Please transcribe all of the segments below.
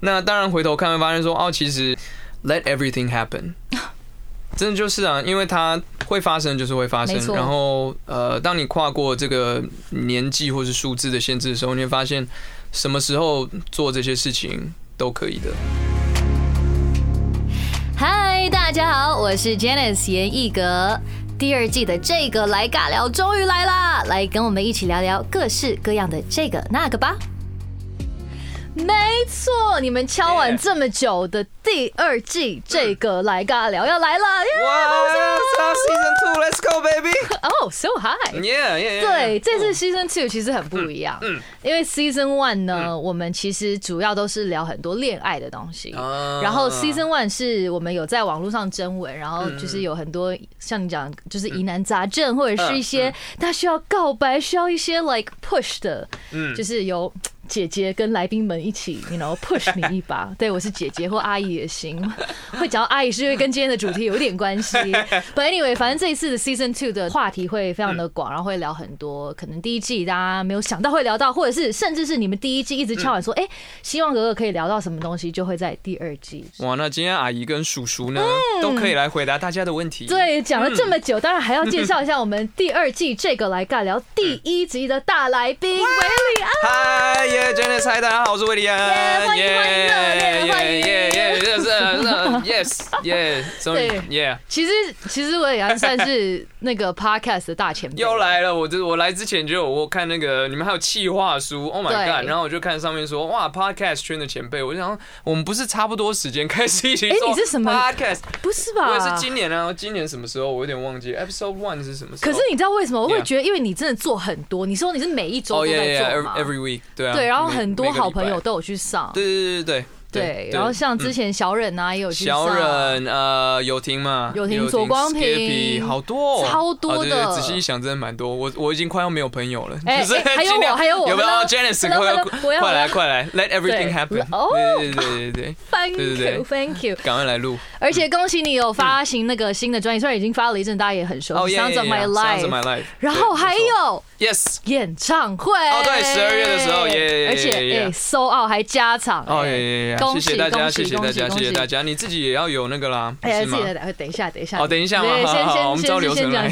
那当然回头看会发现说，哦，其实 let everything happen，真的就是啊，因为它会发生就是会发生然后呃，当你跨过这个年纪或是数字的限制的时候，你会发现什么时候做这些事情都可以的。嗨，大家好，我是 Janice 严艺格。第二季的这个来尬聊终于来啦，来跟我们一起聊聊各式各样的这个那个吧。没错，你们敲碗 Yeah 这么久的第二季这个来尬聊要来了，耶哇，Season Two，Let's go baby！哦，so high。Yeah yeah yeah。对，这次 season two 其实很不一样，嗯因为 season one 呢，我们其实主要都是聊很多恋爱的东西，啊然后 season one 是我们有在网络上征文，然后嗯就是有很多像你讲，就是疑难杂症，或者是一些嗯他需要告白，需要一些 like push 的，嗯就是有。姐姐跟来宾们一起，you know push 你一把。对我是姐姐或阿姨也行，会讲到阿姨是因为跟今天的主题有一点关系。But anyway，反正这一次的 season two 的话题会非常的广，然后会聊很多可能第一季大家没有想到会聊到，或者是甚至是你们第一季一直敲碗说，哎、希望哥哥可以聊到什么东西，就会在第二季。哇，那今天阿姨跟叔叔呢，都可以来回答大家的问题。嗯对，讲了这么久，当然还要介绍一下我们第二季这个来尬聊第一集的大来宾维里安。嗨耶，Janice，嗨，大家好，我是威利安，耶欢迎欢迎热烈的欢迎 yes yes，yeah。其实其实维里安算是那个 podcast 的大前辈，又来了，我这我来之前就有我看那个你们还有企划书，Oh my god！然后我就看上面说哇，podcast 圈的前辈，我就想我们不是差不多时间开始一起哎做你是什么 podcast？不是吧？我也是今年啊，今年什么时候我有点忘记，episode one 是什么时候？可是你知道为什么我会觉得？因为你真的做很多，你说你是每一周哦都在做嘛 every week，对啊，对，然后很多好朋友都有去上，对对对对对，然后像之前小忍啊也有去，小忍呃有婷嘛，有婷左光平好多哦。超多的。仔细一想真的蛮多，我我已经快要没有朋友了，哎 还有我还有我有没有？Janice 快 Hello，我要快来快来，Let everything happen，哦。对对对对对，，Thank 对对对。you，Thank you。赶快来录。而且恭喜你有发行那个新的专辑，虽然已经发了一阵，大家也很熟悉哦，Sounds of My Sounds of Life。My Life，然后还有 Yes，演唱会。哦对十二月的时候耶而且 out 还加场，哦哎。耶耶耶，谢谢大家，谢谢大家，谢谢大家，你自己也要有那个啦，哎呀，是吗？自己的等等一下，等一下。哦等一下吗对先好好我们照流程来。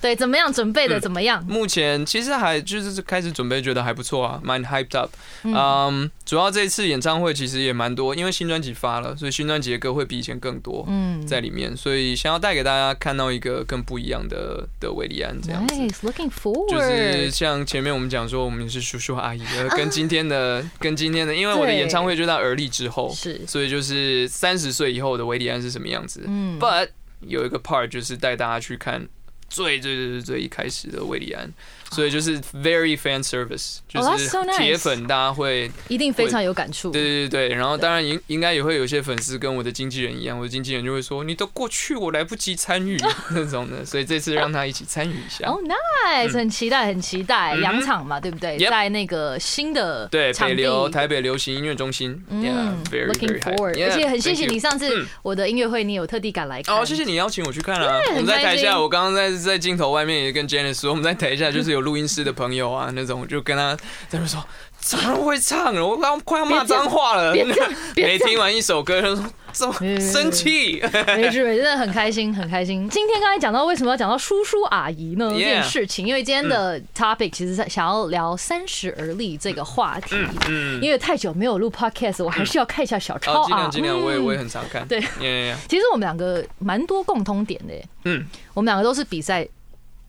对，怎么样？准备的怎么样？目前其实还就是开始准备，觉得还不错啊，蛮 hyped up。嗯，主要这一次演唱会其实也蛮多，因为新专辑发了，所以新专辑的歌会比以前更多嗯在里面，所以想要带给大家看到一个更不一样的的维利安这样子。，Nice，looking 就是 forward。像前面我们讲说，我们是叔叔阿姨，呃跟今天的跟今天的，因为我的演唱会就在而立之后，是。所以就是三十岁以后的维利安是什么样子。嗯。But 有一个 part 就是带大家去看最最最最最一开始的维利安，所以就是 very fan service，就 Oh, 是铁粉，大家会一定非常有感触。对对对对，然后当然应应该也会有些粉丝跟我的经纪人一样，我的经纪人就会说你都过去，我来不及参与。那种的，所以这次让他一起参与一下。哦、nice，很期待，很期待，两场嘛，对不对？在那个新的对，北流台北流行音乐中心。嗯，Yeah，very，looking forward，而且很谢谢你上次嗯。我的音乐会，你有特地赶来看。哦，谢谢你邀请我去看了！我们在台下，我刚刚在在镜头外面也跟 Janice 说，我们在台下就是有录音师的朋友啊，那种就跟他在那边说，怎么会唱了？我刚快要骂脏话了。别这样别这样没听完一首歌，他说怎么嗯生气？没事，没事真的很开心，很开心。今天刚才讲到为什么要讲到叔叔阿姨呢这件事情，因为今天的 topic 其实是想要聊三十而立这个话题。嗯，因为太久没有录 podcast，我还是要看一下小哦，抄啊尽量。尽量，我也嗯我也很常看。对耶，其实我们两个蛮多共通点的耶，嗯，我们两个都是比赛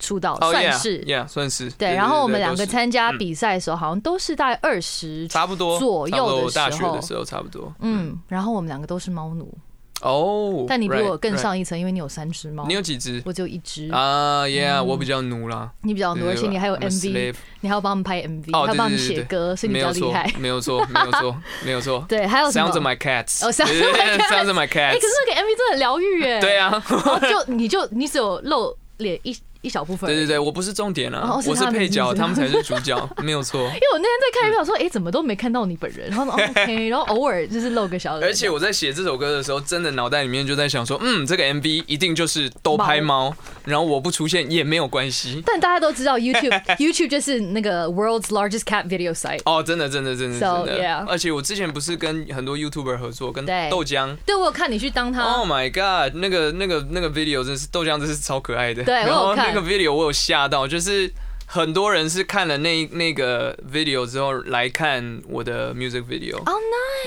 出道，哦算是。，Yeah，算是。对，然后我们两个参加比赛的时候，好像都是大概二十差不多左右的时候大学的时候差不多。嗯，然后我们两个都是猫奴，哦，但你比我更上一层，因为你有三只猫，你有几只？我只有一只。啊，Yeah，我比较奴啦。你比较奴，而且你还有 MV，你还要帮我们拍 MV，哦，还要帮我们写歌，所以你比较厉害。，没有错，没有错，没有错。对，还有什么 Sounds of my cats。哦，Sounds of my cats Sounds my 哎，可 cats 是。那个 MV 真的很疗愈耶。对啊，就你就你只有露脸一一小部分。对对对，我不是重点啊，哦是我是配角，他们才是主角，没有错。因为我那天在看一票说，哎、怎么都没看到你本人，然后 OK，然后偶尔就是露个小脸，而且我在写这首歌的时候，真的脑袋里面就在想说，嗯，这个 MV 一定就是都拍猫，然后我不出现也没有关系。但大家都知道 YouTube YouTube 就是那个 world's largest cat video site。哦，真的，真的，真的，真 So, 的 yeah.。而且我之前不是跟很多 YouTuber 合作，跟豆浆。对，我有看你去当他。Oh my god！那个、那个、那个 video 真是豆浆，真是超可爱的。对我有看那个 video 我有吓到，就是很多人是看了那那个 video 之后来看我的 music video。哦、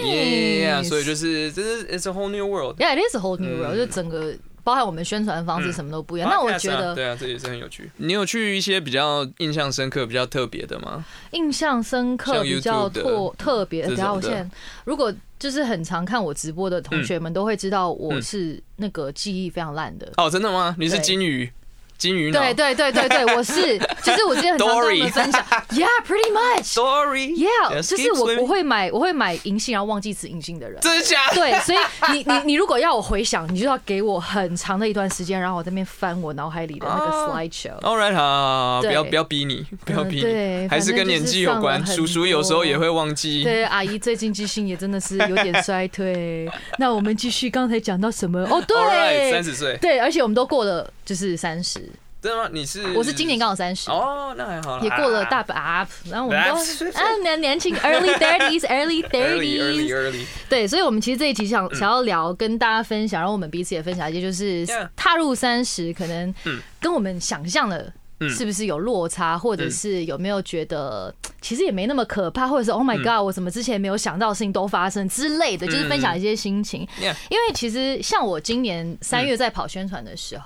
nice。Yeah，所以就是这是 it's a whole new world。Yeah, it is a whole new world，、嗯就整个包含我们宣传方式什么都不一样。那我觉得啊对啊，这也是很有趣。你有去一些比较印象深刻、比较特别的吗？印象深刻、像比较特特别。这种等下我现在如果就是很常看我直播的同学们都会知道我嗯是那个记忆非常烂的。哦，真的吗？你是金鱼，金鱼脑对对对对对，我是，就是我之前很常跟我 Dory 们分享，Yeah，pretty much。，Story。Yeah，Just 就是我我会买我会买银杏，然后忘记吃银杏的人。真的假的？对，所以你你你如果要我回想，你就要给我很长的一段时间，然后我在那边翻我脑海里的那个哦 slide show。All right，好不要不要逼你，不要逼你，还是跟年纪有关。叔叔有时候也会忘记。对，阿姨最近记性也真的是有点衰退。那我们继续，刚才讲到什么？哦对，三十岁，对，而且我们都过了就是三十，真的吗？你是？我是今年刚好三十。哦，那还好，也过了大啊把啊，然后我们啊都啊年年轻 early thirties，early early thirties，对，所以我们其实这一集想想要聊，跟大家分享，然后我们彼此也分享一些，就是踏入三十，可能嗯。跟我们想象的。嗯。是不是有落差，或者是有没有觉得其实也没那么可怕，或者是 Oh my 嗯。God，我怎么之前没有想到的事情都发生之类的，就是分享一些心情。因为其实像我今年三月在跑宣传的时候，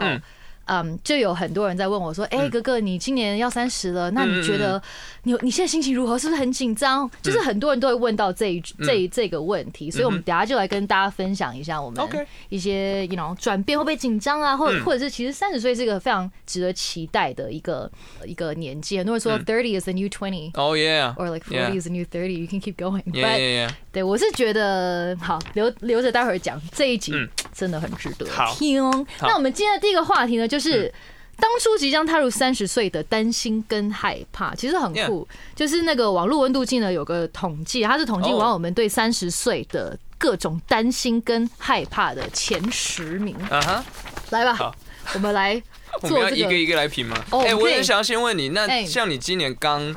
嗯嗯，就有很多人在问我说：“哎、哥哥，你今年要三十了，那你觉得你你现在心情如何？是不是很紧张？”就是很多人都会问到这一这一这个问题，所以我们等下就来跟大家分享一下我们一些 you know 转变会不会紧张啊，或或者是其实三十岁是一个非常值得期待的一个一个年纪。很多人说 thirty is the new twenty。Oh yeah. Or like forty is the new thirty, you can keep going. But. 对我是觉得好留留着待会儿讲这一集嗯真的很值得听。那我们今天的第一个话题呢，就是。当初即将踏入三十岁的担心跟害怕，其实很酷。就是那个网络温度计呢有个统计，它是统计哦完我们对三十岁的各种担心跟害怕的前十名。啊哈，来吧好，我们来 我们要做这个。一个一个来评吗？哦哎，我也想要先问你，那哎像你今年刚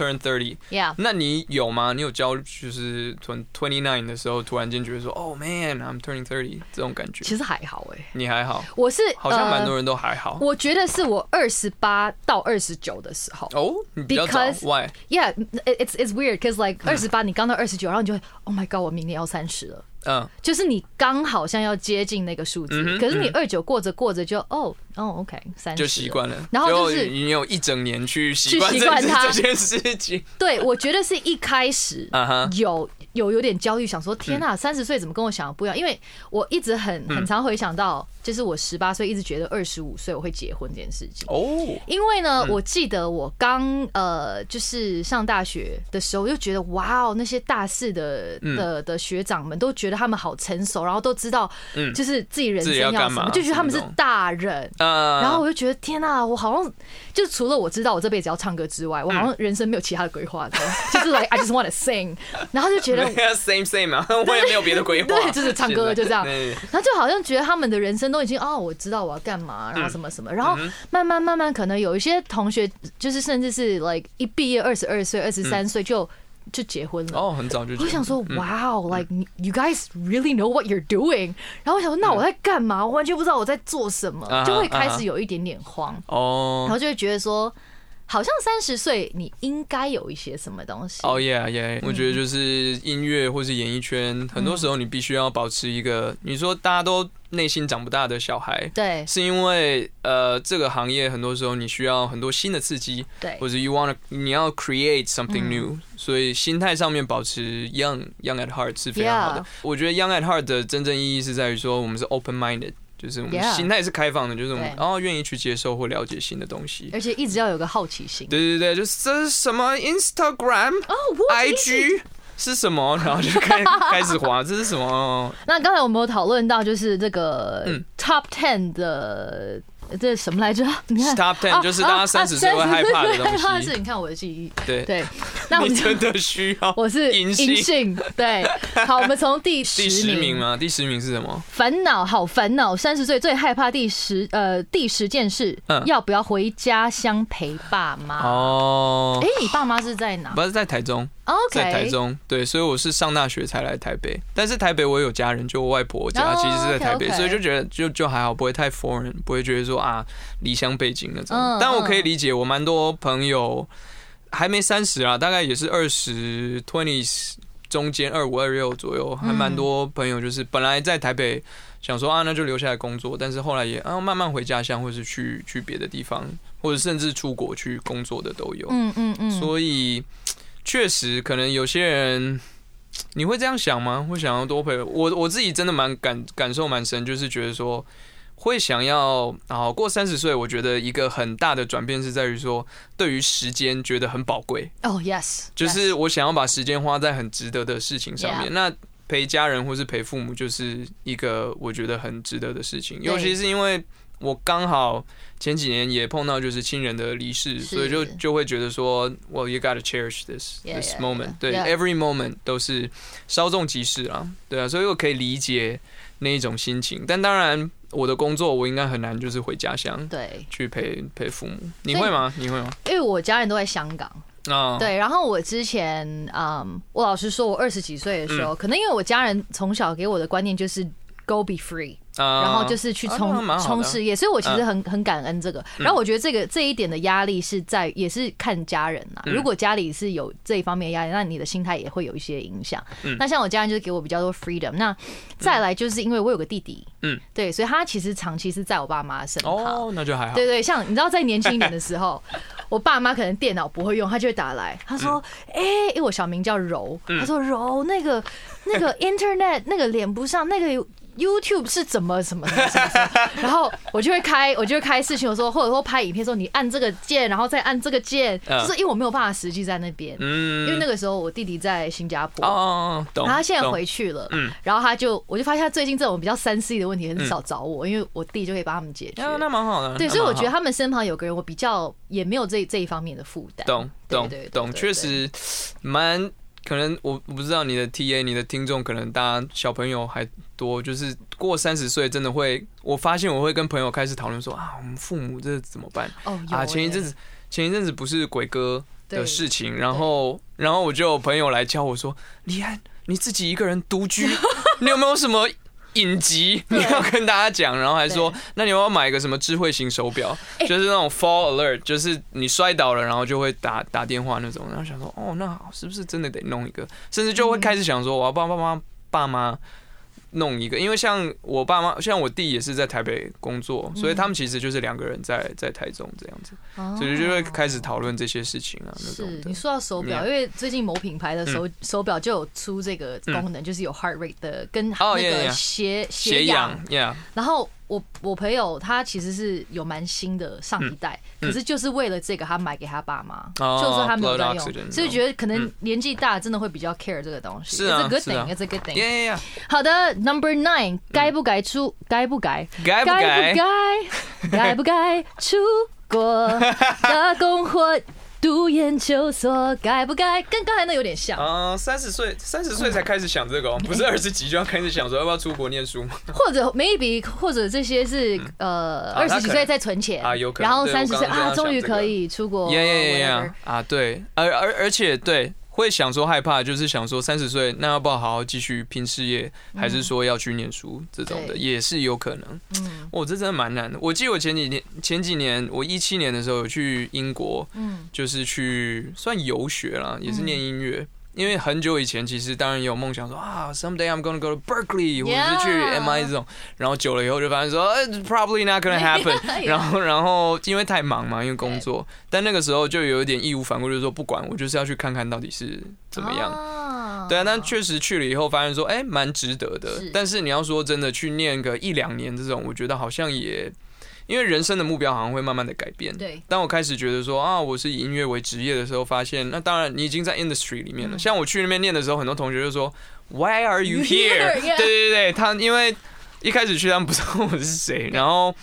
turn thirty，Yeah，那你有吗？你有焦虑，就是 twenty nine 的时候，突然间觉得说，Oh man，I'm turning thirty 这种感觉？其实还好哎、你还好，我是好像蛮多呃人都还好。我觉得是我二十八到二十九的时候。哦，你比较早 Because-，Why？Yeah, it- it's it's weird because like 二十八，你刚到二十九，然后你就会 Oh my God，我明年要三十了。嗯，就是你刚好像要接近那个数字，嗯可是你嗯。二九过着过着就哦哦 OK 三十就习惯了，然后就是你有一整年去习惯去这习惯它。这件事情。对，我觉得是一开始 有有有点焦虑，想说天呐，三十岁怎么跟我想的不一样？因为我一直很嗯。很常回想到，就是我十八岁一直觉得二十五岁我会结婚这件事情。哦，因为呢，嗯。我记得我刚呃，就是上大学的时候，我就觉得哇哦，那些大四的嗯。的的学长们都觉得他们好成熟，然后都知道嗯。就是自己人生要什么，就觉得他们是大人。呃，然后我就觉得天呐，我好像就除了我知道我这辈子要唱歌之外，我好像人生没有其他的规划的，就是 like I just want to sing，然后就觉得 same same 啊，我也没有别的规划，对就是唱歌就这样。对然后就好像觉得他们的人生都已经哦，我知道我要干嘛，然后什么什么，然后慢慢慢慢，可能有一些同学就是甚至是 like 一毕业二十二岁、二十三岁就就结婚了。哦，很早就。我想说嗯，Wow，like you guys really know what you're doing。然后我想说，那我在干嘛？我完全不知道我在做什么。就会开始有一点点慌。哦，然哦后就会觉得说，好像三十岁你应该有一些什么东西。哦，yeah yeah，我觉得就是音乐或是演艺圈，很多时候你必须要保持一个，你说大家都内心长不大的小孩。对是因为呃，这个行业很多时候你需要很多新的刺激，对或者 you want to 你要 create something 嗯 new，、所以心态上面保持 young young at heart 是非常好的。我觉得 young at heart 的真正意义是在于说我们是 open minded，就是我们心态是开放的，就是我们然后愿意去接受或了解新的东西。而且一直要有个好奇心。对对对，就是这是什么 Instagram、哦，我 IG 是什么，然后就开 开始滑，这是什么？那刚才我们有讨论到，就是这个嗯 top ten 的这什么来着？你看 Top Ten 就是大家三十岁会害怕的害怕东西。是你看我的记忆。对，对，那我真的需要。我是银银杏杏。对，好，我们从第十第十名吗？第十名是什么？烦恼，好烦恼。三十岁最害怕第十呃第十件事，嗯要不要回家乡陪爸妈？哦哎，，你爸妈是在哪不是在台中，？OK，在台中。对，所以我是上大学才来台北，但是台北我有家人，就我外婆家哦其实是在台北所以就觉得就就还好，不会太 foreign，不会觉得说啊离乡背景那种嗯。但我可以理解，我蛮多朋友还没三十啊，大概也是二十 twenties 中间二五二六左右，还蛮多朋友就是本来在台北想说啊，那就留下来工作，但是后来也啊慢慢回家乡，或是去去别的地方，或者甚至出国去工作的都有。嗯嗯嗯，所以确实可能有些人。你会这样想吗？会想要多陪我？我自己真的蛮感感受蛮深，就是觉得说会想要啊，过三十岁，我觉得一个很大的转变是在于说，对于时间觉得很宝贵，哦，yes，就是我想要把时间花在很值得的事情上面。那陪家人或是陪父母，就是一个我觉得很值得的事情，尤其是因为我刚好前几年也碰到就是亲人的离世，所以就就会觉得说，Well, you gotta cherish this Yeah, this yeah, moment，yeah. 对 Yeah.，every moment 都是稍纵即逝啊，对啊，所以我可以理解那一种心情，但当然我的工作我应该很难就是回家乡对，去陪陪父母，你会吗？你会吗？因为我家人都在香港，啊，对，然后我之前，嗯，我老实说，我二十几岁的时嗯。候，可能因为我家人从小给我的观念就是 go be free，啊然后就是去啊冲冲事业，所以我其实很很感恩这个。然后我觉得这个这一点的压力是在也是看家人呐。嗯如果家里是有这一方面的压力，那你的心态也会有一些影响嗯。那像我家人就是给我比较多 freedom。那再来就是因为我有个弟弟，嗯，对，所以他其实长期是在我爸妈身旁。哦，那就还好。对对，像你知道，在年轻一点的时候，我爸妈可能电脑不会用，他就会打来，他说：“哎、因为我小名叫柔，他说柔那个那个 Internet 那个连不上，那个 YouTube 是怎么什么什么什么，然后我就会开，我就会开视讯，我说或者说拍影片说你按这个键，然后再按这个键，嗯就是因为我没有办法实际在那边，嗯因为那个时候我弟弟在新加坡，哦，懂。然后他现在回去了，嗯然后他就我就发现他最近这种比较三 C 的问题很少找我，因为我弟就可以帮他们解决。啊，那蛮好的。对，所以我觉得他们身旁有个人，我比较也没有这这一方面的负担。懂懂懂，确实蛮可能。我我不知道你的 TA，你的听众可能大家小朋友还多，就是过三十岁真的会，我发现我会跟朋友开始讨论说啊，我们父母这怎么办哦，有啊？前一阵欸子前一阵子不是鬼哥的事情，然后然后我就有朋友来教我说，李安你自己一个人独居，你有没有什么？影集你要跟大家讲，然后还说，那你要要买一个什么智慧型手表，哎就是那种 fall alert，就是你摔倒了，然后就会打打电话那种。然后想说，哦，那好，是不是真的得弄一个？甚至就会开始想说，我要帮爸妈爸妈弄一个，因为像我爸妈，像我弟也是在台北工作，所以他们其实就是两个人在在台中这样子，哦所以就会开始讨论这些事情啊，那种的。是你。说到手表，因为最近某品牌的手手表就有出这个功能，就是有 heart rate 的跟哦那个血斜氧。然后我我朋友他其实是有蛮新的上一代，可是就是为了这个他买给他爸妈，就是说他没有在用，所以觉得可能嗯年纪大真的会比较 care 这个东西。是啊 It's a good 是啊 thing, it's a good thing. yeah, yeah, 好的，Number Nine，该不该出？该不该？该不该该不？该？该不该出国打工或读研究所？该不该？跟刚才那有点像，啊，三十岁，三十岁才开始想这个哦，不是二十几就要开始想说要不要出国念书吗？或者 maybe 或者这些是呃二十几岁在存钱啊有可能然后对三十岁啊，终于可以出国。呀呀呀 whatever 呀！啊，对，而而而且对，会想说害怕，就是想说三十岁那要不要好好继续拼事业，还是说要去念书这种的，也是有可能。嗯我，这真的蛮难的。我记得我前几年前几年，我一七年的时候有去英国，嗯就是去算游学啦，也是念音乐。因为很久以前，其实当然也有梦想说啊，someday I'm gonna go to Berkeley，或者是去 MI 这种。然后久了以后就发现说呃，it's，probably not gonna happen。然后，然后因为太忙嘛，因为工作，但那个时候就有一点义无反顾，就是说不管，我就是要去看看到底是怎么样。样对啊，但确实去了以后，发现说，哎、蛮值得的。但是你要说真的去念个一两年这种，我觉得好像也，因为人生的目标好像会慢慢的改变。对。当我开始觉得说啊，我是以音乐为职业的时候，发现那当然你已经在 industry 里面了。像我去那边念的时候，很多同学就说，Why are you here？对对对，他因为一开始去他们不知道我是谁，然后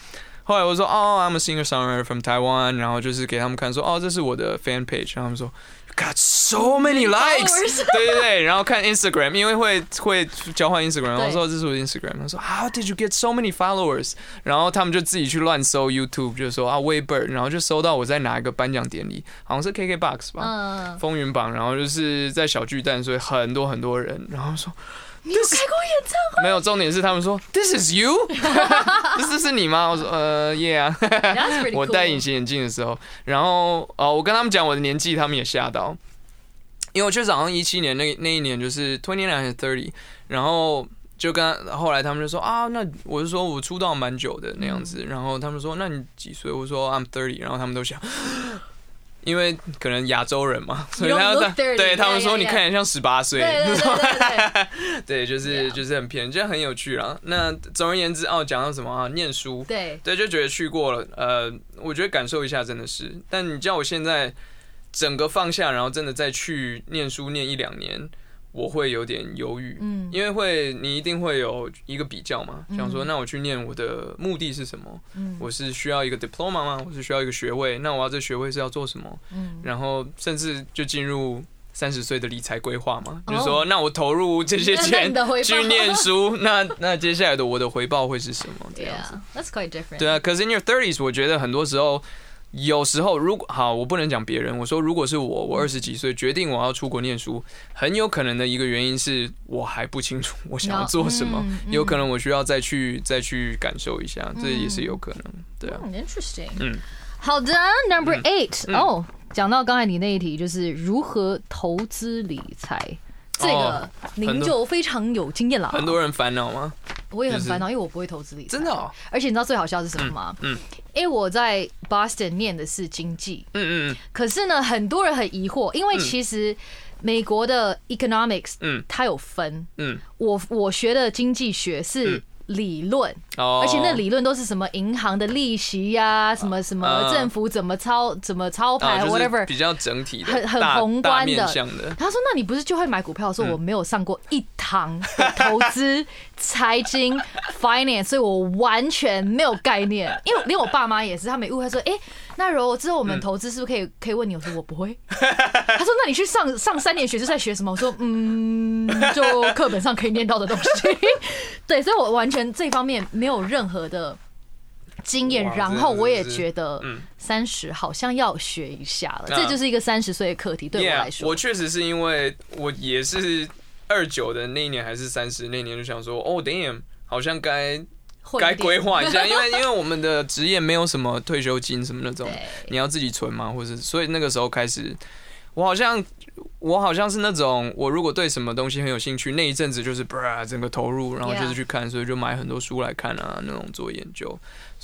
后来我说哦，I'm a singer songwriter from Taiwan，然后就是给他们看说哦，这是我的 fan page，然后他们说 got so many likes，对对对，然后看 Instagram，因为会会交换 Instagram，然后说这是我的 Instagram，他说 How did you get so many followers？然后他们就自己去乱搜 YouTube，就说啊 Weber，然后就搜到我在哪一个颁奖典礼，好像是 KKBox 吧。嗯，风云榜，然后就是在小巨蛋，所以很多很多人，然后说你有开过演唱没有，重点是他们说 This is you，这是你吗？我说呃，Yeah。我戴隐形眼镜的时候，然后呃，我跟他们讲我的年纪，他们也吓到，因为我确实好像一七年那那一年就是 twenty nine 还是 thirty，然后就跟后来他们就说啊，那我就说我出道蛮久的那样子，然后他们说那你几岁？我说 I'm thirty，然后他们都想。因为可能亚洲人嘛，所以他 30, 对他们说你看起来像十八岁，对就是、就是很偏，这样很有趣啦。那总而言之，哦，讲到什么啊？念书，对，对，就觉得去过了，呃，我觉得感受一下真的是。但你叫我现在整个放下，然后真的再去念书念一两年，我会有点犹豫，嗯因为会你一定会有一个比较嘛，想说嗯那我去念我的目的是什么？嗯我是需要一个 diploma 吗？我是需要一个学位？那我要这学位是要做什么？嗯，然后甚至就进入。三十岁的理财规划嘛，哦就是说，那我投入这些钱 去念书，那那接下来的我的回报会是什么？这样子。Yeah，that's quite different。对啊，可是 in your thirties，我觉得很多时候，有时候如果好，我不能讲别人，我说如果是我，我二十几岁决定我要出国念书，很有可能的一个原因是我还不清楚我想要做什么，有可能我需要再去再去感受一下，这也是有可能。对啊，嗯，interesting。嗯，好的，Number Eight，嗯哦，讲到刚才你那一题，就是如何投资理财。这个哦您就非常有经验了。很多人烦恼吗？我也很烦恼，因为我不会投资理财。真的哦，而且你知道最好笑是什么吗？嗯嗯。因为我在 Boston 念的是经济，嗯嗯可是呢，很多人很疑惑，因为其实美国的 economics 嗯。它有分，嗯。我我学的经济学是嗯理论，哦，而且那理论都是什么银行的利息呀、什么什么嗯政府怎么操怎么操啊盘、就是 whatever。比较整体的，很很宏观的。他说：“那你不是就会买股票？”我说：“嗯我没有上过一堂的投资、财经、finance，所以我完全没有概念。因为连我爸妈也是，他们也误会说：‘哎、那如果之后我们投资是不是可以可以问你？’我说：‘我不会。’他说：‘那你去上上三年学是在学什么？’我说：‘嗯，就课本上可以念到的东西。’对，所以我完全这方面没有任何的经验。然后我也觉得嗯三十好像要学一下了，啊这就是一个三十岁的课题，对我来说。我确实是因为我也是二九的那一年还是三十那年就想说，哦，damn，好像该该规划一下，因为 因为我们的职业没有什么退休金什么那种，你要自己存嘛，或者所以那个时候开始，我好像我好像是那种，我如果对什么东西很有兴趣，那一阵子就是啪整个投入，然后就是去看，所以就买很多书来看啊，那种做研究。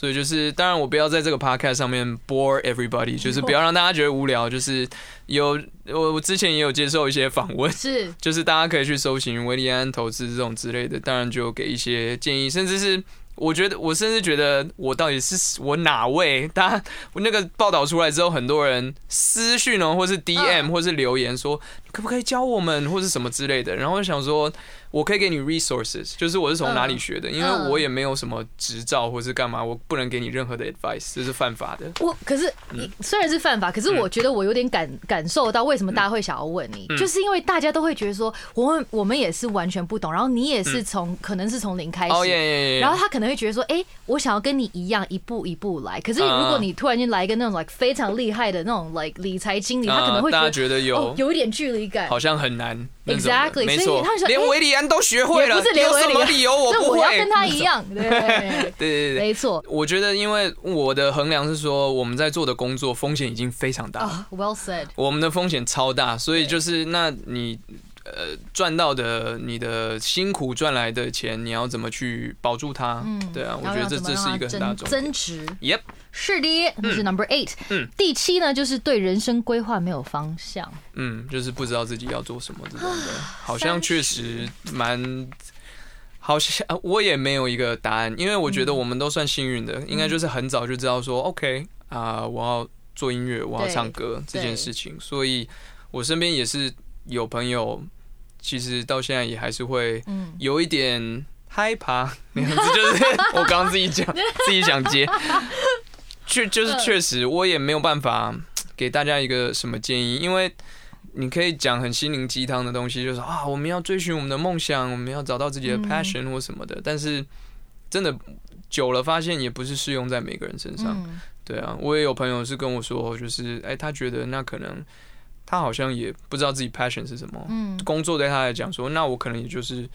所以就是，当然我不要在这个 podcast 上面 bore everybody，就是不要让大家觉得无聊。就是有我我之前也有接受一些访问，是就是大家可以去搜寻维利安投资这种之类的，当然就给一些建议，甚至是我觉得我甚至觉得我到底是我哪位？大家我那个报道出来之后，很多人私讯哦，或是 DM 嗯或是留言说，可不可以教我们，或是什么之类的。然后我想说，我可以给你 resources，就是我是从哪里学的，因为嗯。我也没有什么执照或是干嘛，我不能给你任何的 advice，这是犯法的。我，可是你虽然是犯法，可是我觉得我有点感感受到为什么大家会想要问你，就是因为大家都会觉得说，我们我们也是完全不懂，然后你也是从可能是从零开始。然后他可能会觉得说，哎、我想要跟你一样一步一步来。可是如果你突然间来一个那种 like 非常厉害的那种 like 理财经理，他可能会觉得有、哦有一点距离感。好像很难 Exactly，没错连诶维里安都学会了，不是连有什维里安么理由我不会？我要跟他一样，对对对对。没错我觉得，因为我的衡量是说，我们在做的工作风险已经非常大，啊，Well said。我们的风险超大，所以就是那你呃赚到的你的辛苦赚来的钱，你要怎么去保住它？嗯对啊，我觉得这这是一个很大的增重。增值。Yep，是的，那是 Number Eight。嗯第七呢，就是对人生规划没有方向。嗯，就是不知道自己要做什么这种的，好像确实蛮。好像呃我也没有一个答案，因为我觉得我们都算幸运的，应该就是很早就知道说，OK 啊、我要做音乐，我要唱歌这件事情，所以我身边也是有朋友，其实到现在也还是会嗯，有一点害怕那样子，就是我刚刚自己讲，自己想接，确就是确实，我也没有办法给大家一个什么建议，因为你可以讲很心灵鸡汤的东西，就是啊，我们要追寻我们的梦想，我们要找到自己的 passion 或什么的，但是真的久了，发现也不是适用在每个人身上。对啊，我也有朋友是跟我说，就是哎，他觉得那可能他好像也不知道自己 passion 是什么，嗯，工作对他来讲说，那我可能也就是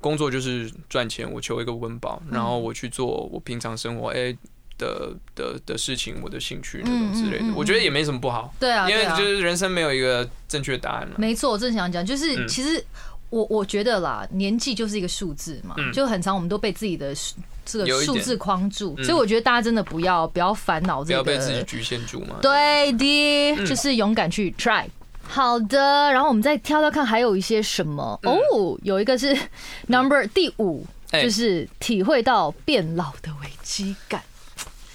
工作就是赚钱，我求一个温饱，然后我去做我平常生活哎的的的事情，我的兴趣那种之类的，我觉得也没什么不好，对啊，因为就是人生没有一个正确答案了。没错，我正想讲，就是其实我我觉得啦，年纪就是一个数字嘛，就很长，我们都被自己的。这个数字框住，所以我觉得大家真的不要不要烦恼这个，不要被自己局限住嘛。对的，就是勇敢去 try。好的，然后我们再挑挑看还有一些什么哦，有一个是 number 第五，就是体会到变老的危机感。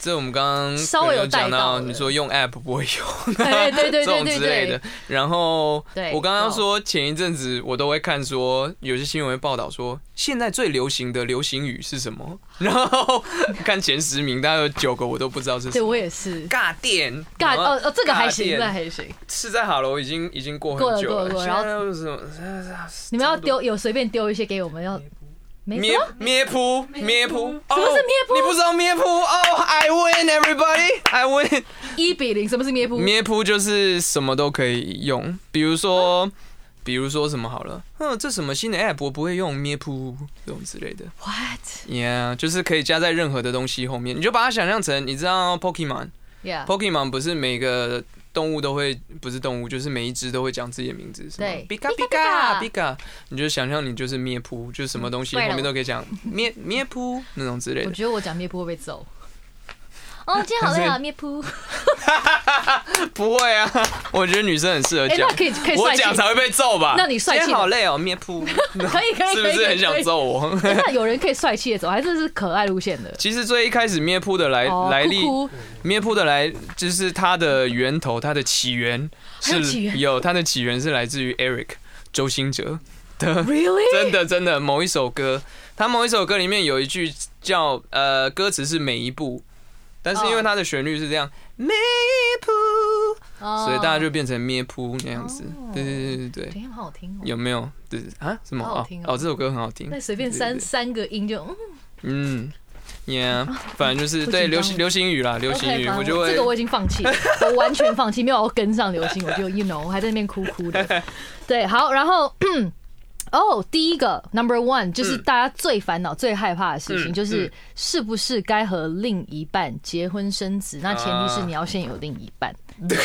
这我们刚刚稍微有讲到，你说用 app 不会用，对对对 这种之类的。然后我刚刚说前一阵子我都会看说有些新闻会报道说现在最流行的流行语是什么，然后看前十名大概有九个我都不知道是什么。对我也是。尬电尬哦哦，这个还行，这个还行。是在好楼已经已经过很久了，然后什么？你们要丢有随便丢一些给我们要。咩咩扑咩扑，什么是咩扑？你不知道咩扑？哦，I win everybody, I win。一比零，什么是咩扑？咩扑就是什么都可以用，比如说，比如说什么好了，嗯，这什么新的 app 我不会用咩扑这种之类的。What？Yeah，就是可以加在任何的东西后面，你就把它想象成，你知道 Pokemon？Yeah，Pokemon 不是每个。动物都会不是动物，就是每一只都会讲自己的名字，是吗？对，比卡比卡比卡，你就想象你就是灭扑，就是什么东西后面都可以讲灭灭扑那种之类的。我觉得我讲灭扑会被揍。哦，今天好累啊，灭扑。不会啊，我觉得女生很适合讲，可以可以我讲才会被揍吧？那你帅气好累哦，咩扑。可以可以，是不是很想揍我？那有人可以帅气的走，还是是可爱路线的？其实最一开始咩扑的来来历，咩扑的来就是它的源头，它的起源是有它的起源是来自于 Eric 周兴哲的，Really？真的真的某一首歌，他某一首歌里面有一句叫呃歌词是每一步。但是因为它的旋律是这样，所以大家就变成咩噗那样子。对对对对对，很好听。有没有？对啊？什么？哦哦，这首歌很好听。那随便三三个音就嗯，Yeah，反正就是 对流行流行语啦，流行语。我就会这个我已经放弃，我完全放弃，没有跟上流行，我就 you know，我还在那边哭哭的。对，好，然后。哦，第一个 number one 就是大家最烦恼、最害怕的事情，就是是不是该和另一半结婚生子？那前提是你要先有另一半。对，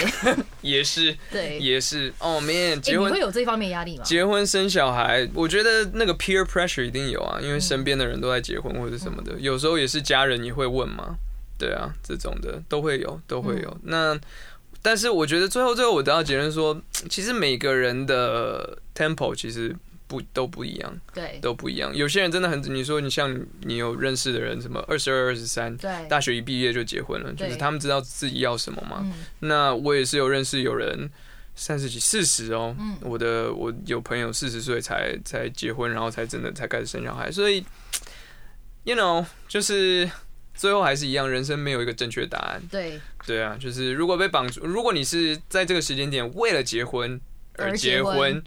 也是，对，也是。哦，man，结婚会有这方面压力吗？结婚生小孩，我觉得那个 peer pressure 一定有啊，因为身边的人都在结婚或者什么的，有时候也是家人也会问嘛。对啊，这种的都会有，都会有。那但是我觉得最后最后我得到结论说，其实每个人的 tempo 其实。不都不一样，对，都不一样。有些人真的很，你说你像你有认识的人，什么二十二、二十三，对，大学一毕业就结婚了，就是他们知道自己要什么嘛。那我也是有认识有人三十几、四十哦，我的我有朋友四十岁才才结婚，然后才真的才开始生小孩。所以，you know，就是最后还是一样，人生没有一个正确答案。对，对啊，就是如果被绑住，如果你是在这个时间点为了结婚而结婚。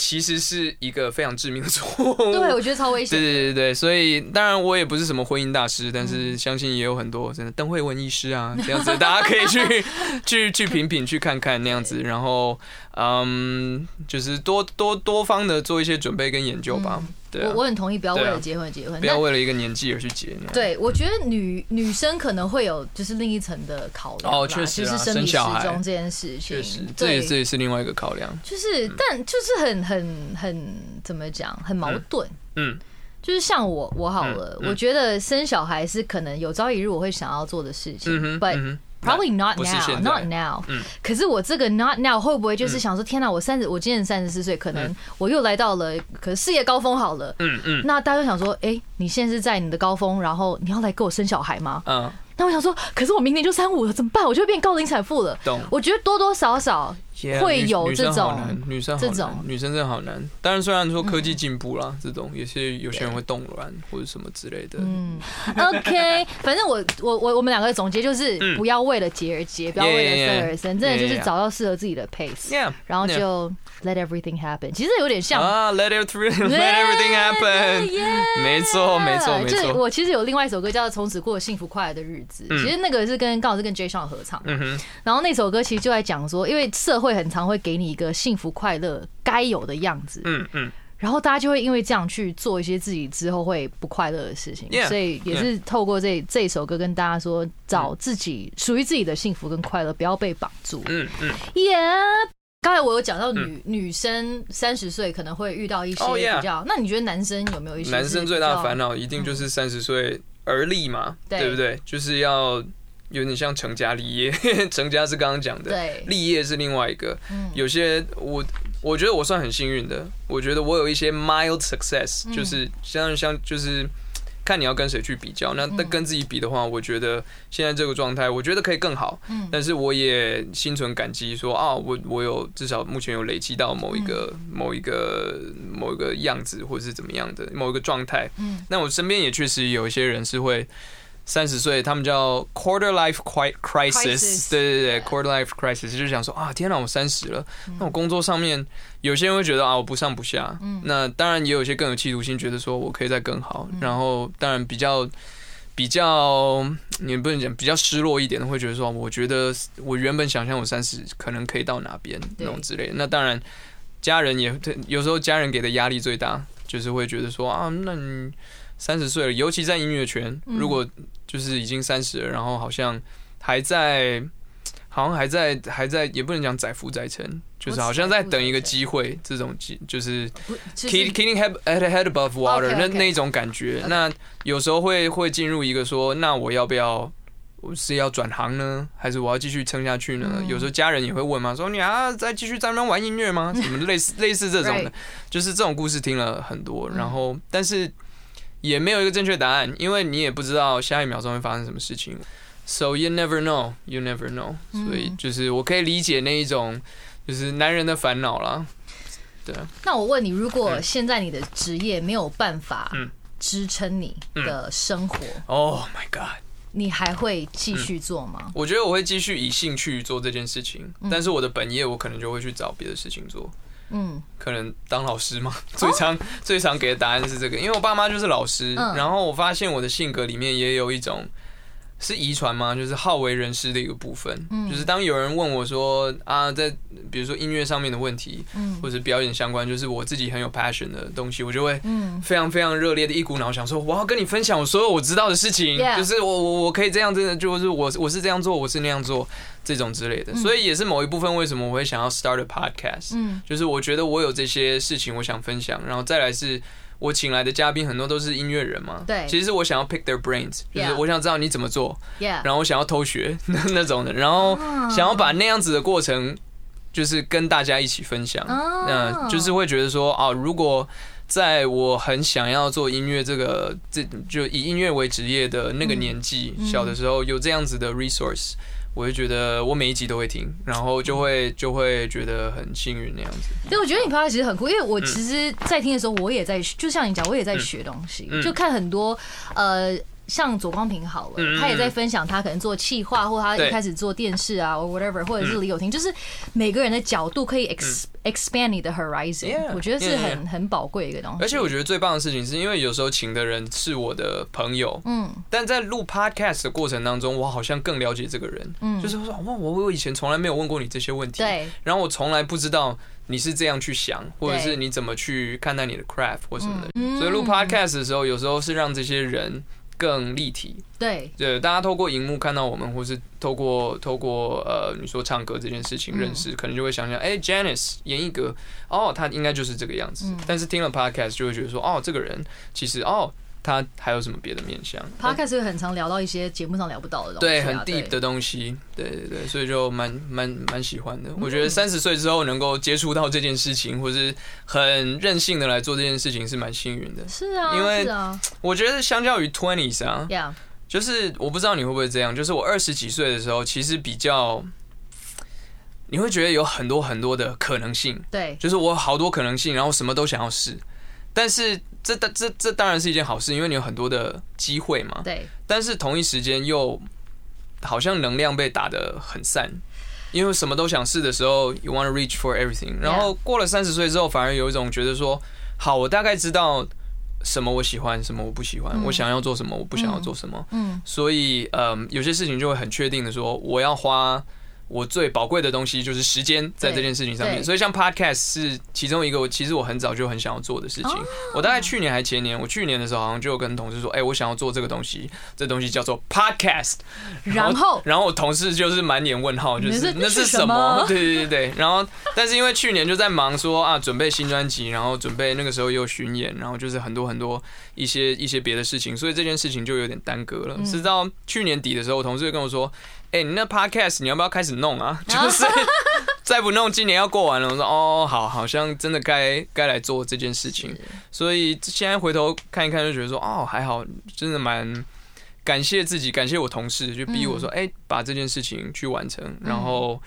其实是一个非常致命的错误，对我觉得超危险。对对对对，所以当然我也不是什么婚姻大师，但是相信也有很多真的邓慧文医师啊这样子，大家可以去 去去品品去看看那样子，然后嗯，就是多多多方的做一些准备跟研究吧。我我很同意，不要为了结婚结婚，不要为了一个年纪而去结。对，我觉得女女生可能会有就是另一层的考量哦，确实，就是生理时钟这件事情，确实，这也这也是另外一个考量。就是，但就是很很很怎么讲，很矛盾。嗯，就是像我我好了，我觉得生小孩是可能有朝一日我会想要做的事情。嗯哼。Probably not now, not now。嗯，可是我这个 not now 会不会就是想说，天哪，我三十，我今年三十四岁，可能我又来到了，可事业高峰好了。嗯嗯。那大家就想说，哎，你现在是在你的高峰，然后你要来给我生小孩吗？嗯。那我想说，可是我明年就三五了，怎么办？我就会变高龄产妇了。懂我觉得多多少少会女女有这种生好难，女生这种女生真的好难。当然，虽然说科技进步啦，这种也是有些人会动卵或者什么之类的。嗯，OK，反正我我我我们两个总结就是嗯不要为了结而结，不要为了生而生，真的就是.找到适合自己的 pace，Yeah，然后就 let everything happen。其实有点像。啊，Let through, let everything happen。没错，没错，没就是错。我其实有另外一首歌叫做《从此过幸福快乐的日子》，嗯。其实那个是跟刚好是跟 J 上合唱，然后那首歌其实就在讲说，因为社会很常会给你一个幸福快乐该有的样子，嗯嗯，然后大家就会因为这样去做一些自己之后会不快乐的事情 Yeah，所以也是透过这这首歌跟大家说，找自己属于自己的幸福跟快乐，不要被绑住。嗯嗯，Yeah。刚才我有讲到女、女生三十岁可能会遇到一些嗯 Oh, 比较，那你觉得男生有没有一些男生最大的烦？恼一定就是三十岁而立嘛，对对不对？就是要有点像成家立业，成家是刚刚讲的，对立业是另外一个。嗯有些我我觉得我算很幸运的，我觉得我有一些 mild success，、嗯就是像像就是。看你要跟谁去比较，那跟自己比的话，我觉得现在这个状态，我觉得可以更好。嗯。但是我也心存感激，说啊，我我有至少目前有累积到某一个、嗯。某一个某一个样子，或者是怎么样的某一个状态。嗯。那我身边也确实有一些人是会三十岁，他们叫 quarter life cri- crisis，Crisis 对对对，quarter life crisis 就是想说啊，天哪，我三十了，那我工作上面有些人会觉得啊，我不上不下，那当然也有一些更有企图心，觉得说我可以再更好，然后当然比较。比较，你不能讲比较失落一点的，会觉得说，我觉得我原本想象我三十可能可以到哪边那种之类的。那当然，家人也有时候家人给的压力最大，就是会觉得说啊，那你三十岁了，尤其在音乐圈，嗯如果就是已经三十了，然后好像还在，好像还在还在，也不能讲载浮载沉，就是好像在等一个机会，这种机就是 keep keeping head head head above water，那那一种感觉。那有时候会会进入一个说，那我要不要？我是要转行呢，还是我要继续撑下去呢？嗯有时候家人也会问嘛，说你啊再继续在那边玩音乐吗？什么类似类似这种的就是这种故事听了很多，嗯然后但是也没有一个正确答案，因为你也不知道下一秒钟会发生什么事情。So you never know, you never know。嗯所以就是我可以理解那一种就是男人的烦恼啦。对啊，那我问你，如果现在你的职业没有办法嗯支撑你的生活，Oh my god！你还会继续做吗？我觉得我会继续以兴趣做这件事情，但是我的本业我可能就会去找别的事情做。嗯，可能当老师嘛，最常、最常给的答案是这个，因为我爸妈就是老师，嗯。然后我发现我的性格里面也有一种是遗传吗？就是好为人师的一个部分，嗯。就是当有人问我说啊，在比如说音乐上面的问题，嗯。或者表演相关，就是我自己很有 passion 的东西，我就会嗯。非常非常热烈的一股脑想说，我要跟你分享我所有我知道的事情。就是我我我可以这样，真的就是我我是这样做，我是那样做，这种之类的，所以也是某一部分为什么我会想要 start a podcast，嗯。就是我觉得我有这些事情我想分享，然后再来是。我请来的嘉宾很多都是音乐人嘛，对。其实我想要 pick their brains，就是我想知道你怎么做然后我想要偷学 那种的，然后啊。想要把那样子的过程，就是跟大家一起分享。哦那就是会觉得说，啊，如果在我很想要做音乐这个，这就以音乐为职业的那个年纪，嗯小的时候有这样子的 resource，我就觉得我每一集都会听，然后就会就会觉得很幸运那样子。对，我觉得你 podcast 其实很酷，因为我其实，在听的时候，我也在，就像你讲，我也在学东西，嗯就看很多呃。像左光平好了，他也在分享他可能做企划，或他对。一开始做电视啊，或 whatever，或者是李友廷，就是每个人的角度可以 ex expand 你的 horizon，我觉得是很很宝贵的一个东西。而且我觉得最棒的事情是因为有时候请的人是我的朋友，嗯。但在录 podcast 的过程当中，我好像更了解这个人，嗯。就是说，哇，我我以前从来没有问过你这些问题，对，然后我从来不知道你是这样去想，或者是你怎么去看待你的 craft 或什么的。嗯。所以录 podcast 的时候，有时候是让这些人更立体。对，对，大家透过荧幕看到我们，或是透过透过呃，你说唱歌这件事情嗯认识，可能就会想想，哎、j a n i c e 严艺格，哦，他应该就是这个样子。嗯但是听了 podcast 就会觉得说，哦，这个人其实哦，他还有什么别的面向？Podcast 会很常聊到一些节目上聊不到的东西、对，啊，很 deep 的东西，对对对，所以就蛮蛮蛮喜欢的。我觉得三十岁之后能够接触到这件事情，或是很任性的来做这件事情，是蛮幸运的。是啊，因为我觉得相较于 twenties 啊，，Yeah，就是我不知道你会不会这样，就是我二十几岁的时候，其实比较，你会觉得有很多很多的可能性，对，就是我好多可能性，然后什么都想要试，但是这当这这当然是一件好事，因为你有很多的机会嘛。对，但是同一时间又好像能量被打得很散，因为什么都想试的时候，you want to reach for everything。然后过了三十岁之后，反而有一种觉得说，好，我大概知道什么我喜欢，什么我不喜欢，嗯我想要做什么，我不想要做什么。嗯，所以，嗯，有些事情就会很确定的说，我要花我最宝贵的东西，就是时间在这件事情上面。所以，像 podcast 是其中一个，我其实我很早就很想要做的事情。哦我大概去年还前年，我去年的时候好像就有跟同事说，哎、我想要做这个东西，这东西叫做 podcast。然后然后我同事就是满脸问号，就是是那是是什什么么？对对对对。然后，但是因为去年就在忙说啊，准备新专辑，然后准备那个时候又巡演，然后就是很多很多一些一些别的事情，所以这件事情就有点耽搁了。嗯直到去年底的时候，我同事就跟我说：“哎、你那 podcast 你要不要开始弄啊？就是再不弄，今年要过完了。”我说：“哦，好，好像真的该该来做这件事情。”所以现在回头看一看，就觉得说：“哦，还好，真的蛮。”感谢自己，感谢我同事，就逼我说，哎、把这件事情去完成。然后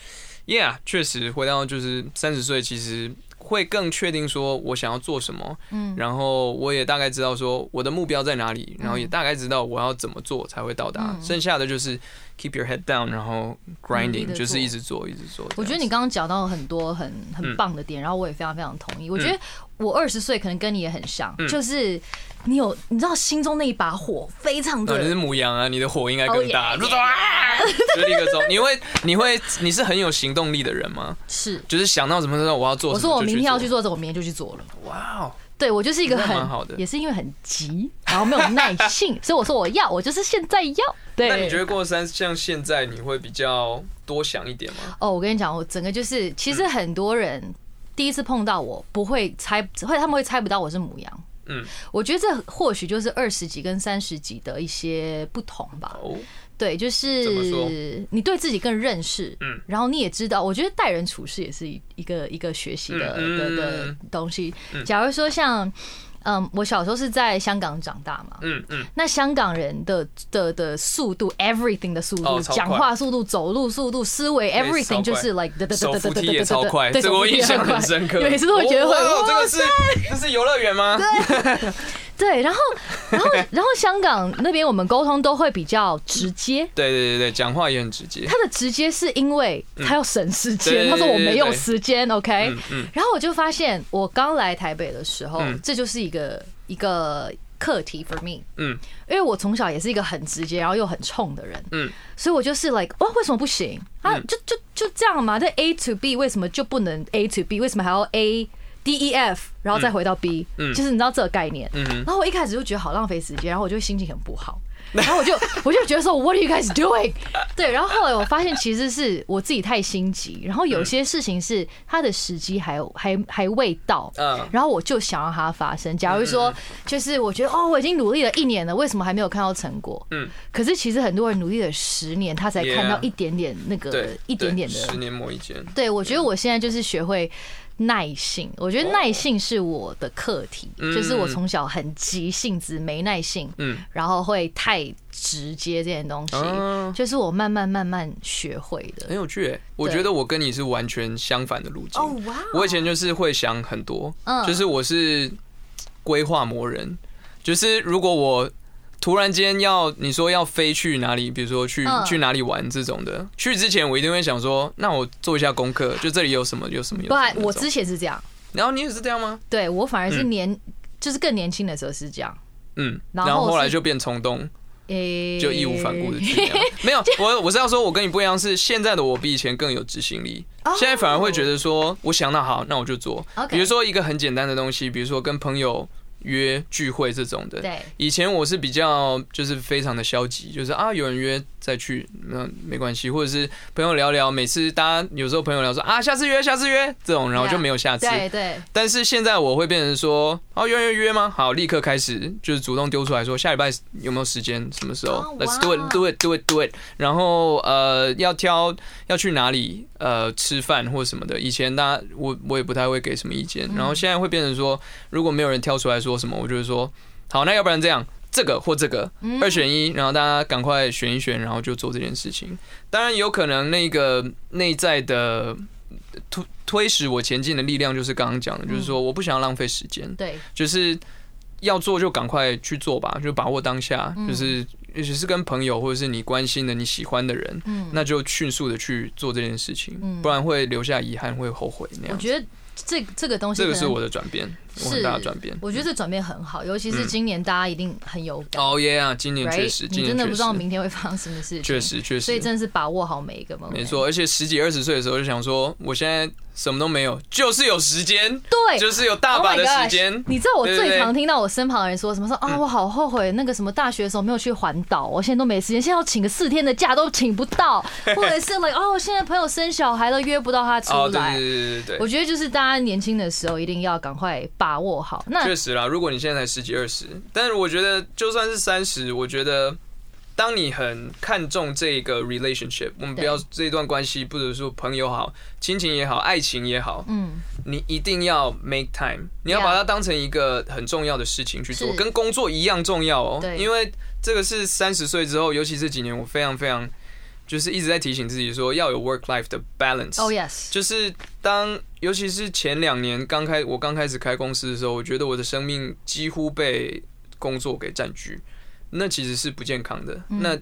，Yeah，确实回到就是三十岁，其实会更确定说我想要做什么，嗯然后我也大概知道说我的目标在哪里，然后也大概知道我要怎么做才会到达。嗯剩下的就是 keep your head down，然后 grinding，就是一直做，一直做。我觉得你刚刚讲到很多很很棒的点，然后我也非常非常同意。我觉得我二十岁可能跟你也很像，嗯就是你有你知道心中那一把火非常哦，你是。母羊啊，你的火应该更大，Oh, 就立刻走。你会，你会，你是很有行动力的人吗？是，就是想到什么时候我要做，我说我明天要去做。做这，我明天就去做了。哇哦，对我就是一个很好的也是因为很急，然后没有耐性，所以我说我要，我就是现在要。对，那你觉得过三像现在你会比较多想一点吗？哦，我跟你讲，我整个就是，其实很多人第一次碰到我，不会猜，会他们会猜不到我是母羊。嗯，我觉得这或许就是二十几跟三十几的一些不同吧。哦，对，就是你对自己更认识，嗯，然后你也知道，我觉得待人处事也是一一个一个学习的的的嗯。东西。嗯。假如说像，嗯，我小时候是在香港长大嘛，嗯嗯，那香港人的的的速度，everything 的速度，讲话速度、走路速度、思维，everything 就是 like 手扶梯也超快，对，这个我印象很深刻。每次都会觉得会哦这哇个是这是游乐园吗？对，然后 然后然后香港那边我们沟通都会比较直接。对对对对，讲话也很直接。他的直接是因为他要省时间，他说我没有时间，OK 嗯。嗯然后我就发现，我刚来台北的时候嗯，这就是一个一个课题 for me，嗯因为我从小也是一个很直接，然后又很冲的人，嗯，所以我就是 like，哇，为什么不行啊？嗯就就就这样嘛，这 A to B 为什么就不能 A to B？为什么还要 A D E F，然后再回到 B？嗯就是你知道这个概念。嗯然后我一开始就觉得好浪费时间，然后我就心情很不好。然后我就 我就觉得说，What are you guys doing？对，然后后来我发现其实是我自己太心急，然后有些事情是它的时机还还还未到，嗯然后我就想让它发生。假如说，就是我觉得哦，我已经努力了一年了，为什么还没有看到成果？嗯，可是其实很多人努力了十年，他才看到一点点那个，一点点的十。年磨一剑。对，我觉得我现在就是学会耐性，我觉得耐性是我的课题，嗯就是我从小很急性子，没耐性，嗯，然后会太直接这件东西，啊，就是我慢慢慢慢学会的。很有趣诶。我对觉得我跟你是完全相反的路径。哦哇！我以前就是会想很多，嗯就是我是规划魔人，就是如果我突然间要你说要飞去哪里，比如说去、嗯去哪里玩这种的，去之前我一定会想说，那我做一下功课，就这里有什么有什么有不我之前是这样，然后你也是这样吗？对我反而是嗯年，就是更年轻的时候是这样。嗯，然后后后来就变冲动，诶、就义无反顾的去。没有，我我是要说，我跟你不一样，是现在的我比以前更有执行力。哦现在反而会觉得说，我想到好，那我就做。比如说一个很简单的东西，比如说跟朋友约聚会这种的。对，以前我是比较就是非常的消极，就是啊有人约再去那没关系，或者是朋友聊聊，每次大家有时候朋友聊说啊下次约下次约这种，然后就没有下次。对对，但是现在我会变成说，哦，约约约吗？好，立刻开始就是主动丢出来说，下礼拜有没有时间？什么时候、哦 l e t s do it, do it, do it, do it。然后呃，要挑要去哪里呃吃饭或什么的。以前大家我我也不太会给什么意见，然后现在会变成说，如果没有人挑出来说什么，我就是说，好，那要不然这样。这个或这个二选一，然后大家赶快选一选，然后就做这件事情。当然有可能那个内在的推推使我前进的力量，就是刚刚讲的，就是说我不想要浪费时间，对，就是要做就赶快去做吧，就把握当下，就是尤其是跟朋友或者是你关心的、你喜欢的人，嗯那就迅速的去做这件事情，不然会留下遗憾，会后悔那样。我觉得这这个东西，这个是我的转变。很大的转变，我觉得这转变很好，尤其是今年大家一定很有感。哦耶啊，今年确实，你真的不知道明天会发生什么事情。确实确实，所以真的是把握好每一个 moment。没错，而且十几二十岁的时候就想说，我现在什么都没有，就是有时间，对，就是有大把的时间。你知道我最常听到我身旁的人说什么？说啊，我好后悔那个什么大学的时候没有去环岛，我现在都没时间，现在要请个四天的假都请不到，或者是 like 哦，现在朋友生小孩了约不到他出来。对对对对，我觉得就是大家年轻的时候一定要赶快把握好那。确实啦，如果你现在才十几二十，但是我觉得就算是三十，我觉得当你很看重这个 relationship，我们不要这一段关系，不者说朋友好、亲情也好、爱情也好，嗯，你一定要 make time，你要把它当成一个很重要的事情去做，跟工作一样重要哦。因为这个是三十岁之后，尤其这几年，我非常非常。就是一直在提醒自己说要有 work life 的 balance。哦，yes。就是当，尤其是前两年刚开我刚开始开公司的时候，我觉得我的生命几乎被工作给占据，那其实是不健康的。那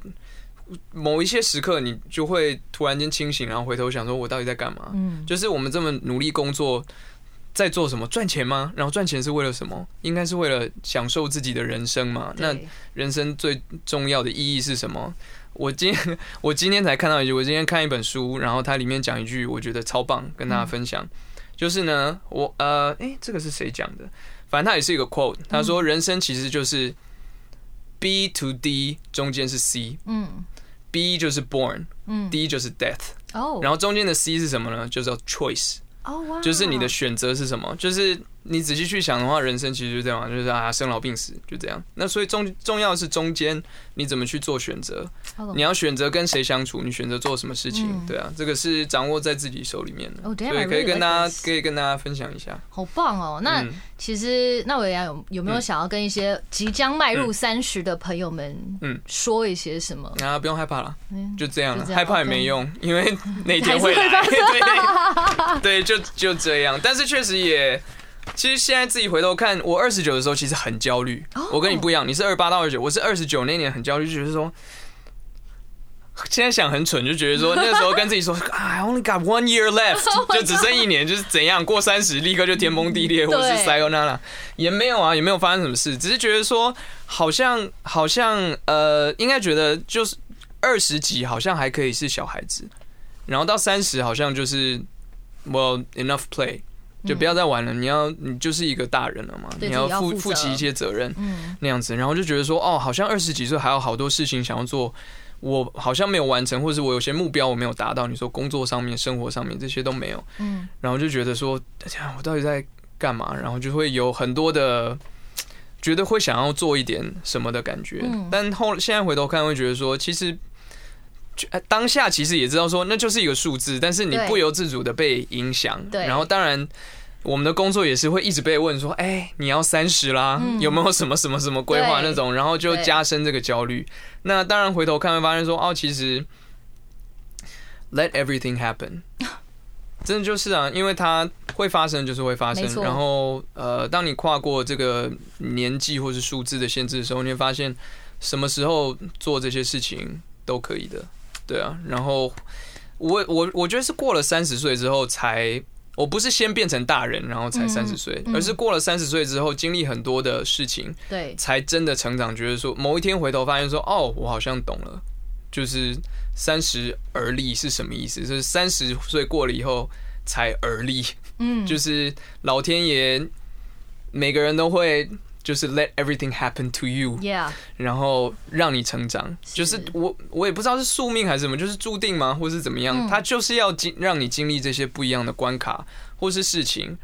某一些时刻，你就会突然间清醒，然后回头想说，我到底在干嘛？嗯，就是我们这么努力工作，在做什么？赚钱吗？然后赚钱是为了什么？应该是为了享受自己的人生嘛？那人生最重要的意义是什么？我今天我今天才看到一句，我今天看一本书，然后它里面讲一句，我觉得超棒，跟大家分享。就是呢，我呃，哎，这个是谁讲的？反正它也是一个 quote。他说，人生其实就是 B to D 中间是 C，嗯，B 就是 born，嗯，D 就是 death，哦，然后中间的 C 是什么呢？就叫 choice，哦，就是你的选择是什么？就是。你仔细去想的话，人生其实就这样，就是啊，生老病死就这样。那所以重重要的是中间你怎么去做选择，你要选择跟谁相处，你选择做什么事情，对啊，这个是掌握在自己手里面的。所以可以跟大家可以跟大家分享一下。好棒哦！那其实那伟阳有有没有想要跟一些即将迈入三十的朋友们，嗯，说一些什么？啊，不用害怕了，就这样了，害怕也没用，因为那天会来。对，就就这样。但是确实也。其实现在自己回头看，我二十九的时候其实很焦虑。我跟你不一样，你是二八到二九，我是二十九那年很焦虑，就觉得说，现在想很蠢，就觉得说 那个时候跟自己说，I only got one year left，就只剩一年，就是怎样过三十立刻就天崩地裂，或是 sayonara，也没有啊，也没有发生什么事，只是觉得说好像好像呃，应该觉得就是二十几好像还可以是小孩子，然后到三十好像就是 well enough play。就不要再玩了，你要你就是一个大人了嘛，你要负负起一些责任，那样子，然后就觉得说，哦，好像二十几岁还有好多事情想要做，我好像没有完成，或者是我有些目标我没有达到，你说工作上面、生活上面这些都没有，嗯，然后就觉得说，我到底在干嘛？然后就会有很多的觉得会想要做一点什么的感觉，但后现在回头看会觉得说，其实。当下其实也知道说那就是一个数字，但是你不由自主的被影响。对，然后当然我们的工作也是会一直被问说，哎，你要三十啦，有没有什么什么什么规划那种，然后就加深这个焦虑。那当然回头看会发现说，哦，其实 let everything happen，真的就是啊，因为它会发生就是会发生。然后呃，当你跨过这个年纪或是数字的限制的时候，你会发现什么时候做这些事情都可以的。对啊，然后我我我觉得是过了三十岁之后才，我不是先变成大人然后才三十岁，而是过了三十岁之后经历很多的事情，对，才真的成长。觉得说某一天回头发现说，哦，我好像懂了，就是三十而立是什么意思？就是三十岁过了以后才而立，嗯，就是老天爷每个人都会。就是 let everything happen to you，yeah，然后让你成长。就是我我也不知道是宿命还是什么，就是注定吗，或是怎么样？他就是要经让你经历这些不一样的关卡或是事情，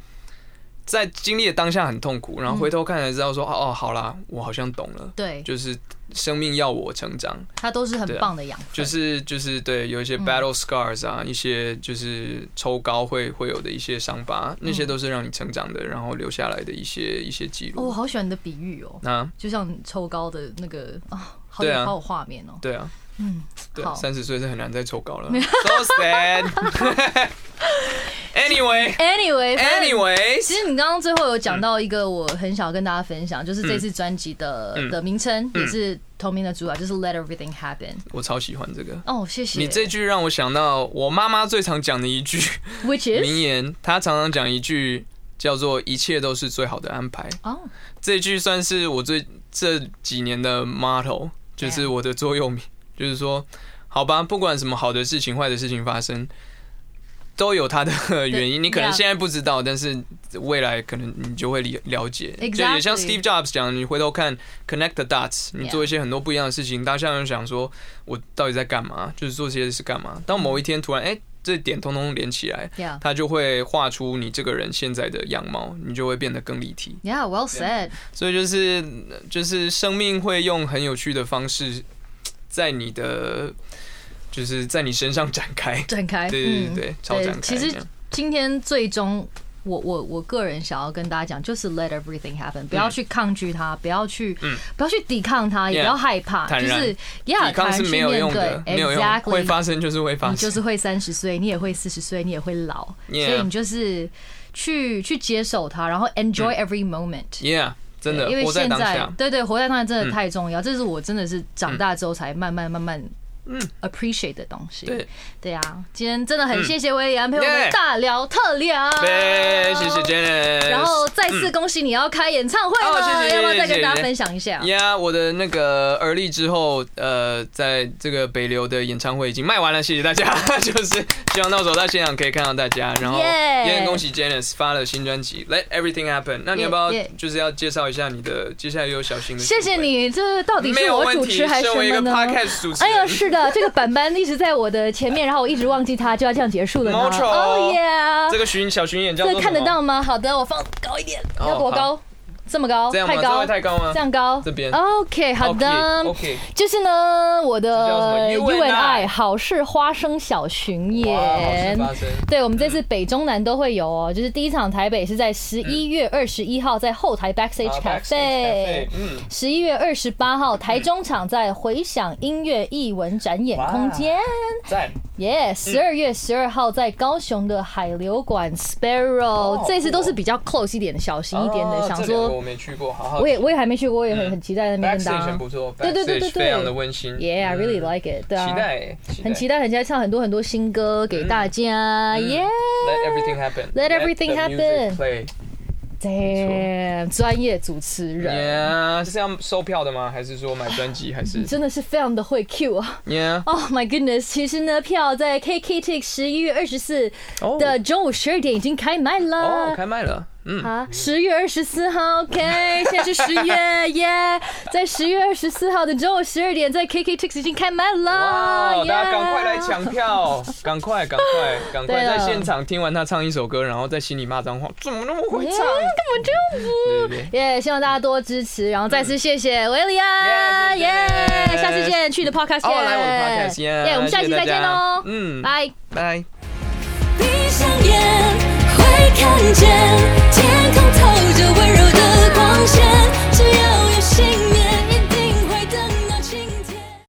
在经历的当下很痛苦，然后回头看才知道说哦，好啦，我好像懂了。对，就是生命要我成长，它都是很棒的养分。就是就是对，有一些 battle scars 啊，一些就是抽高会会有的一些伤疤，那些都是让你成长的，然后留下来的一些一些记哦，我。好喜欢你的比喻哦，那就像抽高的那个啊，好有对啊。好有画面哦。对啊，嗯，对三十岁是很难再抽高了，so sad，Anyway，Anyway，Anyway，其实你刚刚最后有讲到一个我很想跟大家分享，就是这次专辑的、嗯。的名称也是同名的主打，就是 Let Everything Happen。我超喜欢这个。哦，谢谢。你这句让我想到我妈妈最常讲的一句 Which 名言，她常常讲一句叫做“一切都是最好的安排哦，”。这句算是我最这几年的 motto，就是我的座右铭，就是说，好吧，不管什么好的事情、坏的事情发生。都有它的 原因，你可能现在不知道，但是未来可能你就会了了解。就也像 Steve Jobs 讲，你回头看 connect the dots，你做一些很多不一样的事情，大家就想说，我到底在干嘛？就是做这些是干嘛？当某一天突然，哎、这点通通连起来，它就会画出你这个人现在的样貌，你就会变得更立体。Yeah, well said。所以就是就是生命会用很有趣的方式，在你的就是在你身上展开。展开，对对对，超展开。其实今天最终，我我我个人想要跟大家讲，就是 Let Everything Happen，不要去抗拒它，不要去嗯不要去抵抗它，也不要害怕，就是 Yeah，抵抗是没有用的，没有用，会。发生就是会发生。你就是会三十岁，你也会四十岁，你也会老所以你就是去去接受它，然后 enjoy every moment。Yeah，真的对因为现在。对对，活在当下真的太重要，这是我真的是长大之后才慢慢慢慢嗯 appreciate 的东西。对对啊，今天真的很谢谢威廉陪我们大聊特聊。对，谢谢 Janice。然后再次恭喜你要开演唱会了，要不要再跟大家分享一下？呀我的那个而立之后，呃，在这个北流的演唱会已经卖完了，谢谢大家。就是希望到时候在现场可以看到大家，然后 Yeah 也很恭喜 Janice 发了新专辑《Let Everything Happen》。那你要不要就是要介绍一下你的接下来有小新的？谢谢。你，这到底是我主持还是身为一个？podcast 主持，哎呀，是的，这个板板一直在我的前面，然后我一直忘记它，就要这样结束了哦耶！这个巡小巡演叫做这看得到吗？好的，我放高一点，哦要多高？这么高？这样吗？太高会？太高吗？这样高？这边 OK，好的。OK，就是呢，我的 U N I 好事花生小巡演。对，我们这次北中南都会有哦。就是第一场台北是在十一月二十一号，在后台 Backstage Cafe。嗯，十一月二十八号，台中场在回响音乐艺文展演空间。赞。耶！十二月十二号在高雄的海流馆 Sparrow，这次都是比较 close 一点的、小心一点的，想说我没去过，好好。我也我也还没去过，我也很很期待在那边跟大家。不错，对对对对对非常的温馨。Yeah, I really 嗯 like it。对啊，期待，很期待，很期待唱很多很多新歌给大家。耶 Let everything happen. Let everything happen. Play.！Damn，专业主持人 Yeah，这是要售票的吗？还是说买专辑？还是真的是非常的会 Q 啊！Yeah？Oh my goodness！其实呢，票在 KKTix 十一月二十四哦的中午十二点已经开卖了。哦，开卖了。嗯，啊，十月二十四号，OK，现在是十月，耶，在十月二十四号的中午十二点，在 KKTix 已经开卖了，哇，耶大家赶快来抢票！赶快，赶快，赶快在现场听完他唱一首歌，然后在心里骂脏话，怎么那么会唱？根本就。耶希望大家多支持，然后再次谢谢维利亚，耶下次见，去你的 Podcast 见，哦，来我的 podcast，耶！耶，我们下期再见喽，嗯，拜。拜。闭上眼会看见天空透着温柔的光线，只要有心。